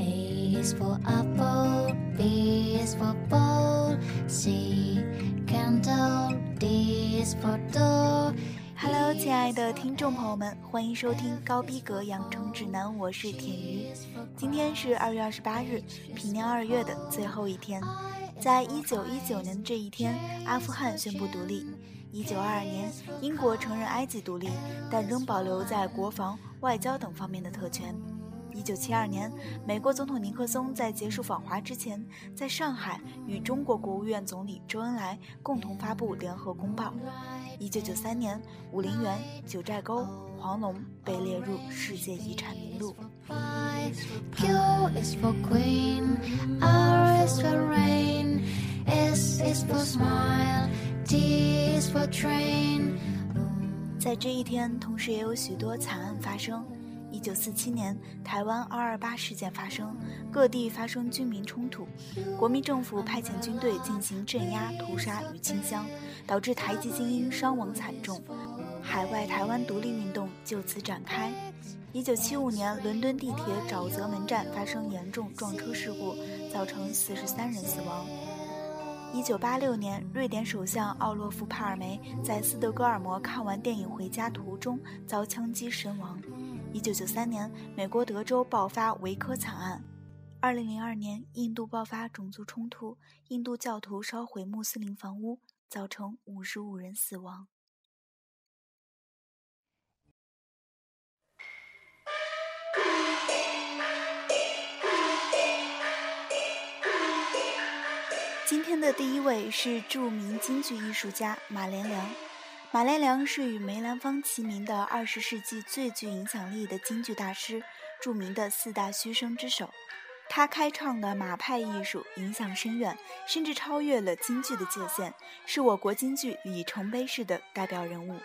A is for apple, B is for ball, C candle, D is for door. Hello，亲爱的听众朋友们，欢迎收听高逼格养成指南，我是田鱼。今天是二月二十八日，平年二月的最后一天。在一九一九年的这一天，阿富汗宣布独立。一九二二年，英国承认埃及独立，但仍保留在国防、外交等方面的特权。一九七二年，美国总统尼克松在结束访华之前，在上海与中国国务院总理周恩来共同发布联合公报。一九九三年，武陵源、九寨沟、黄龙被列入世界遗产名录。在这一天，同时也有许多惨案发生。一九四七年，台湾二二八事件发生，各地发生军民冲突，国民政府派遣军队进行镇压、屠杀与清乡，导致台籍精英伤亡惨重，海外台湾独立运动就此展开。一九七五年，伦敦地铁沼泽门站发生严重撞车事故，造成四十三人死亡。一九八六年，瑞典首相奥洛夫·帕尔梅在斯德哥尔摩看完电影回家途中遭枪击身亡。一九九三年，美国德州爆发维科惨案；二零零二年，印度爆发种族冲突，印度教徒烧毁穆斯林房屋，造成五十五人死亡。今天的第一位是著名京剧艺术家马连良。马连良是与梅兰芳齐名的二十世纪最具影响力的京剧大师，著名的四大须生之首。他开创的马派艺术影响深远，甚至超越了京剧的界限，是我国京剧里程碑式的代表人物。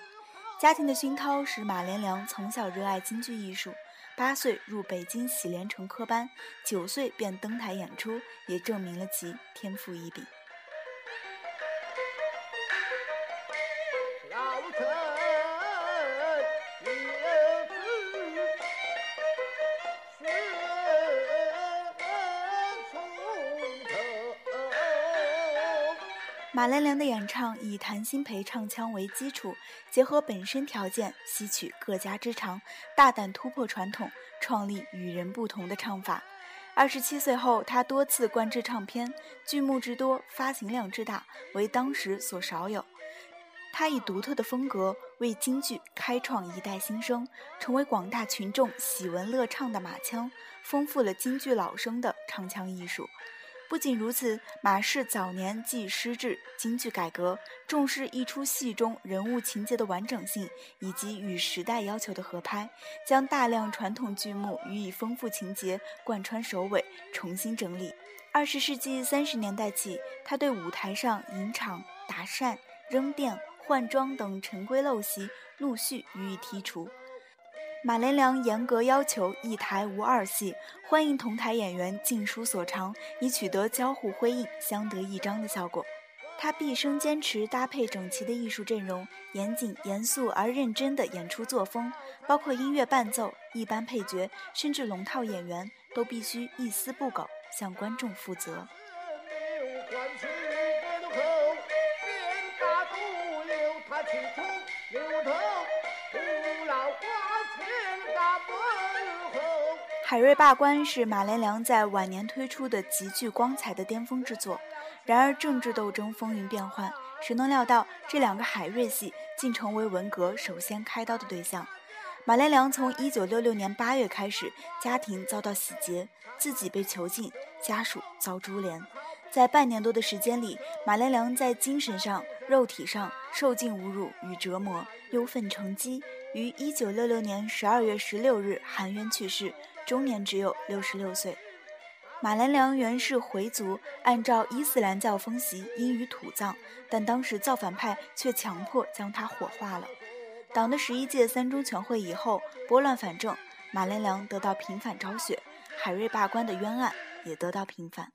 家庭的熏陶使马连良从小热爱京剧艺术，八岁入北京喜连成科班，九岁便登台演出，也证明了其天赋异禀。马连良的演唱以谭鑫培唱腔为基础，结合本身条件，吸取各家之长，大胆突破传统，创立与人不同的唱法。二十七岁后，他多次灌制唱片，剧目之多，发行量之大，为当时所少有。他以独特的风格为京剧开创一代新生，成为广大群众喜闻乐唱的马腔，丰富了京剧老生的唱腔艺术。不仅如此，马氏早年既施制京剧改革，重视一出戏中人物情节的完整性以及与时代要求的合拍，将大量传统剧目予以丰富情节贯穿首尾，重新整理。二十世纪三十年代起，他对舞台上引场、打扇、扔垫、换装等陈规陋习陆续予以剔除。马连良严格要求一台无二戏，欢迎同台演员尽抒所长，以取得交互辉映、相得益彰的效果。他毕生坚持搭配整齐的艺术阵容，严谨、严肃而认真的演出作风，包括音乐伴奏、一般配角，甚至龙套演员，都必须一丝不苟向观众负责。海瑞罢官是马连良在晚年推出的极具光彩的巅峰之作。然而政治斗争风云变幻，谁能料到这两个海瑞戏竟成为文革首先开刀的对象？马连良从1966年8月开始，家庭遭到洗劫，自己被囚禁，家属遭株连。在半年多的时间里，马连良在精神上、肉体上受尽侮辱与折磨，忧愤成疾，于1966年12月16日含冤去世。终年只有六十六岁。马连良原是回族，按照伊斯兰教风习应予土葬，但当时造反派却强迫将他火化了。党的十一届三中全会以后拨乱反正，马连良得到平反昭雪，海瑞罢官的冤案也得到平反。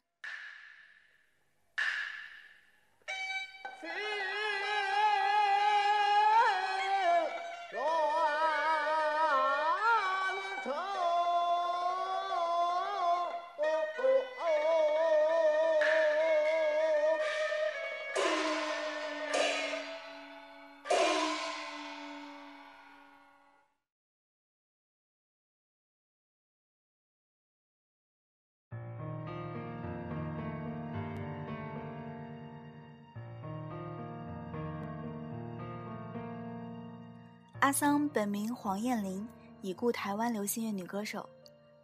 阿桑本名黄燕玲，已故台湾流行乐女歌手。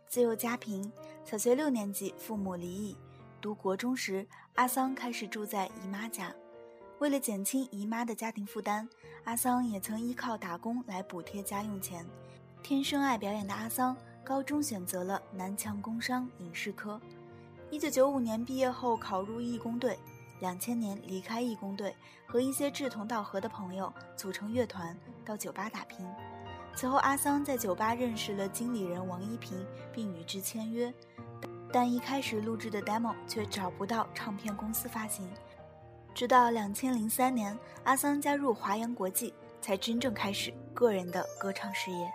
自幼家贫，小学六年级父母离异，读国中时，阿桑开始住在姨妈家。为了减轻姨妈的家庭负担，阿桑也曾依靠打工来补贴家用钱。天生爱表演的阿桑，高中选择了南强工商影视科。一九九五年毕业后考入义工队，两千年离开义工队，和一些志同道合的朋友组成乐团，到酒吧打拼。此后，阿桑在酒吧认识了经理人王一平，并与之签约，但一开始录制的 demo 却找不到唱片公司发行。直到两千零三年，阿桑加入华阳国际，才真正开始个人的歌唱事业。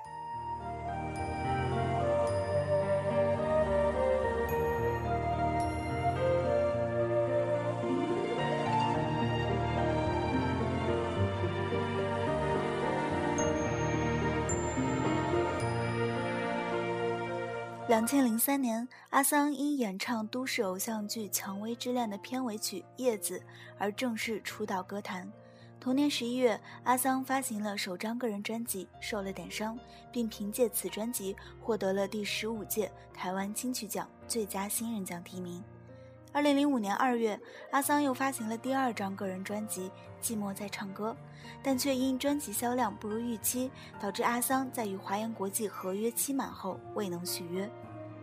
两千零三年，阿桑因演唱都市偶像剧《蔷薇之恋》的片尾曲《叶子》而正式出道歌坛。同年十一月，阿桑发行了首张个人专辑《受了点伤》，并凭借此专辑获得了第十五届台湾金曲奖最佳新人奖提名。二零零五年二月，阿桑又发行了第二张个人专辑《寂寞在唱歌》，但却因专辑销量不如预期，导致阿桑在与华阳国际合约期满后未能续约。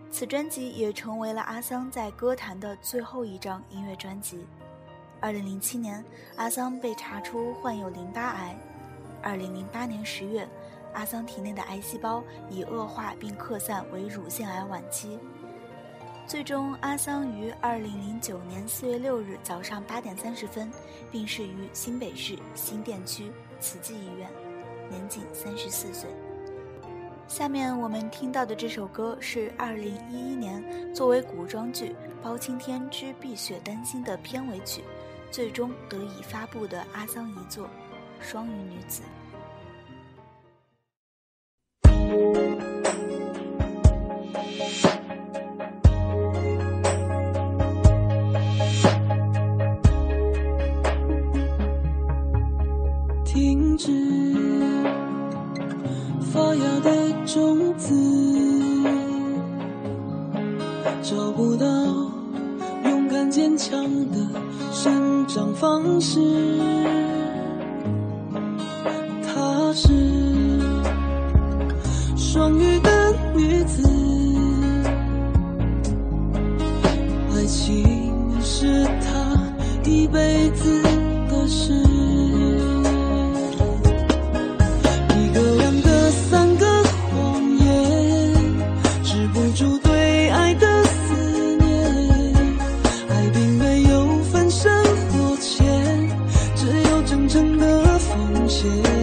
此专辑也成为了阿桑在歌坛的最后一张音乐专辑。二零零七年，阿桑被查出患有淋巴癌。二零零八年十月，阿桑体内的癌细胞已恶化并扩散为乳腺癌晚期。最终，阿桑于二零零九年四月六日早上八点三十分病逝于新北市新店区慈济医院，年仅三十四岁。下面我们听到的这首歌是二零一一年作为古装剧《包青天之碧血丹心》的片尾曲，最终得以发布的阿桑遗作《双鱼女子》。发芽的种子找不到勇敢坚强的生长方式。言。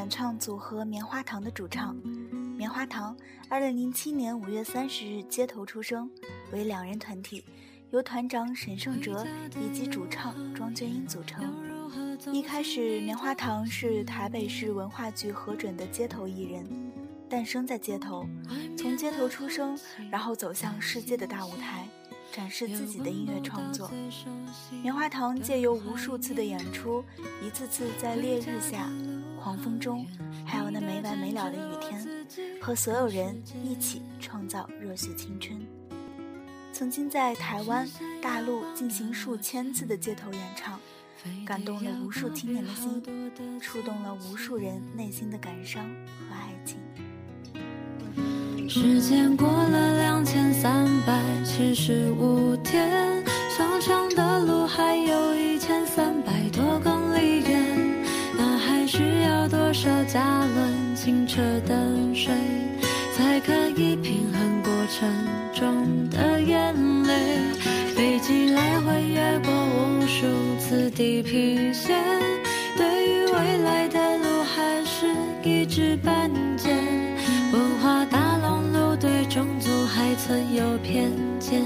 演唱组合棉花糖的主唱。棉花糖，二零零七年五月三十日街头出生，为两人团体，由团长沈胜哲以及主唱庄娟英组成。一开始，棉花糖是台北市文化局核准的街头艺人，诞生在街头，从街头出生，然后走向世界的大舞台，展示自己的音乐创作。棉花糖借由无数次的演出，一次次在烈日下、狂风中，还有那没完没了的雨天，和所有人一起创造热血青春。曾经在台湾、大陆进行数千次的街头演唱。感动了无数青年的心，触动了无数人内心的感伤和爱情。时间过了两千三百七十五要多少加仑清澈的水，才可以平衡过程中的眼泪？飞机来回越过无数次地平线，对于未来的路还是一知半解。文化大熔炉对种族还存有偏见，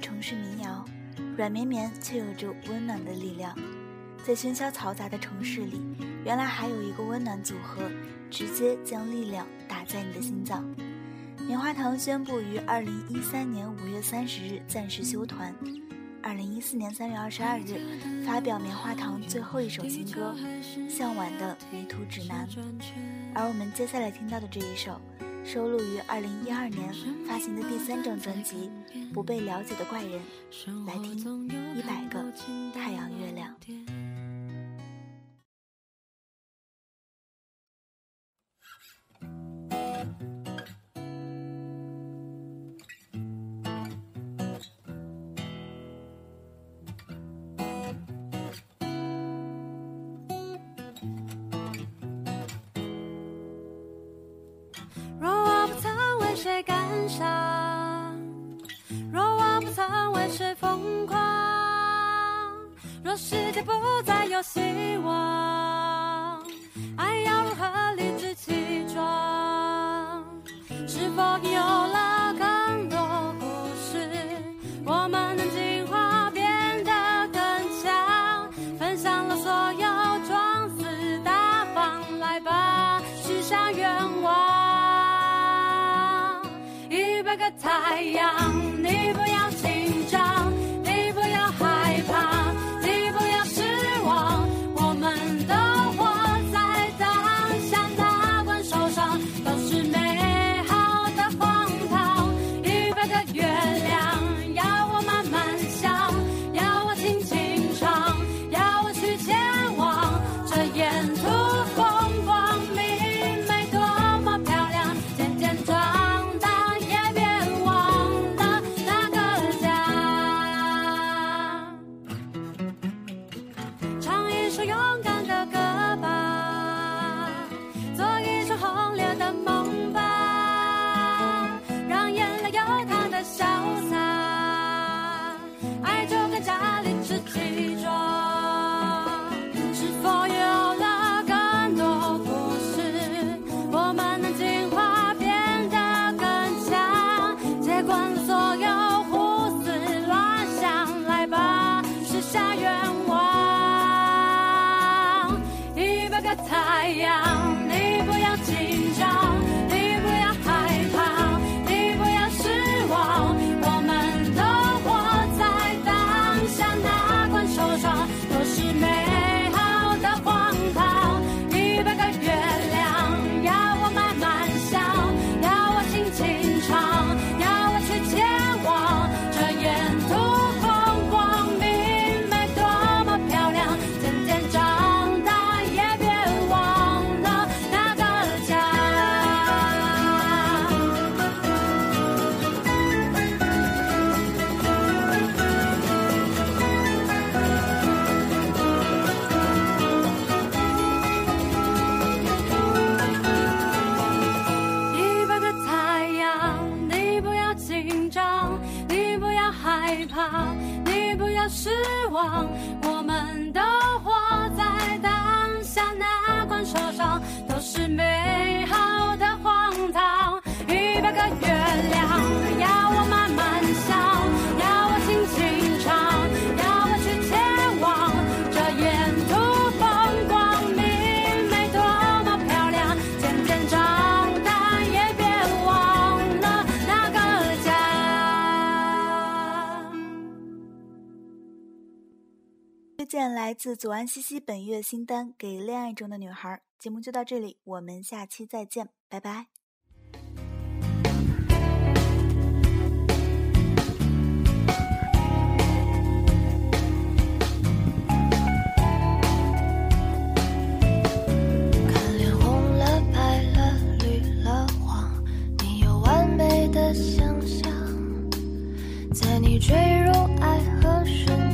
城市民谣，软绵绵却有着温暖的力量。在喧嚣嘈杂的城市里，原来还有一个温暖组合，直接将力量打在你的心脏。棉花糖宣布于二零一三年五月三十日暂时休团，二零一四年三月二十二日发表棉花糖最后一首新歌《向晚的迷途指南》，而我们接下来听到的这一首。收录于二零一二年发行的第三张专辑《不被了解的怪人》，来听一百个太阳月亮。谁感伤若我不曾为谁疯狂若世界不再有幸一样。来自左安西西本月新单《给恋爱中的女孩》，节目就到这里，我们下期再见，拜拜。看脸红了白了绿了黄，你有完美的想象，在你坠入爱河瞬。